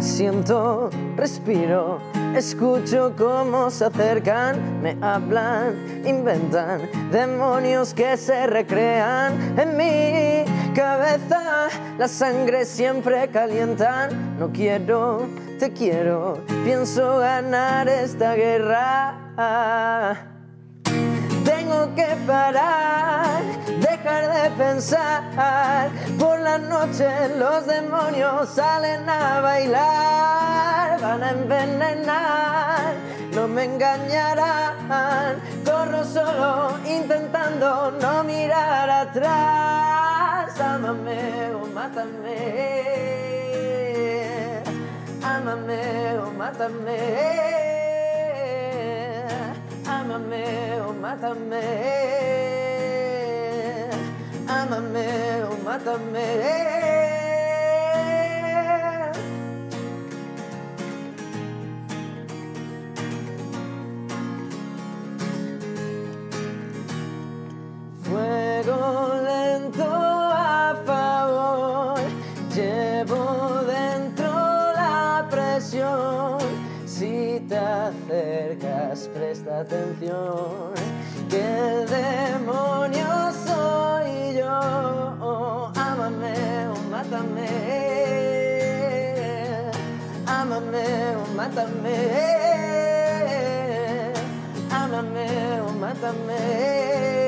Siento, respiro, escucho cómo se acercan, me hablan, inventan demonios que se recrean en mi cabeza. La sangre siempre calientan, no quiero, te quiero, pienso ganar esta guerra. Tengo que parar, dejar de pensar. Por la noche los demonios salen a bailar, van a envenenar, no me engañarán. Corro solo intentando no mirar atrás. Ámame o mátame, ámame o mátame. Ámame o mátame. Ámame o mátame. Llevo dentro la presión. Si te acercas, presta atención, que el demonio soy yo. Ámame o mátame, ámame o mátame, ámame o mátame, ámame o mátame.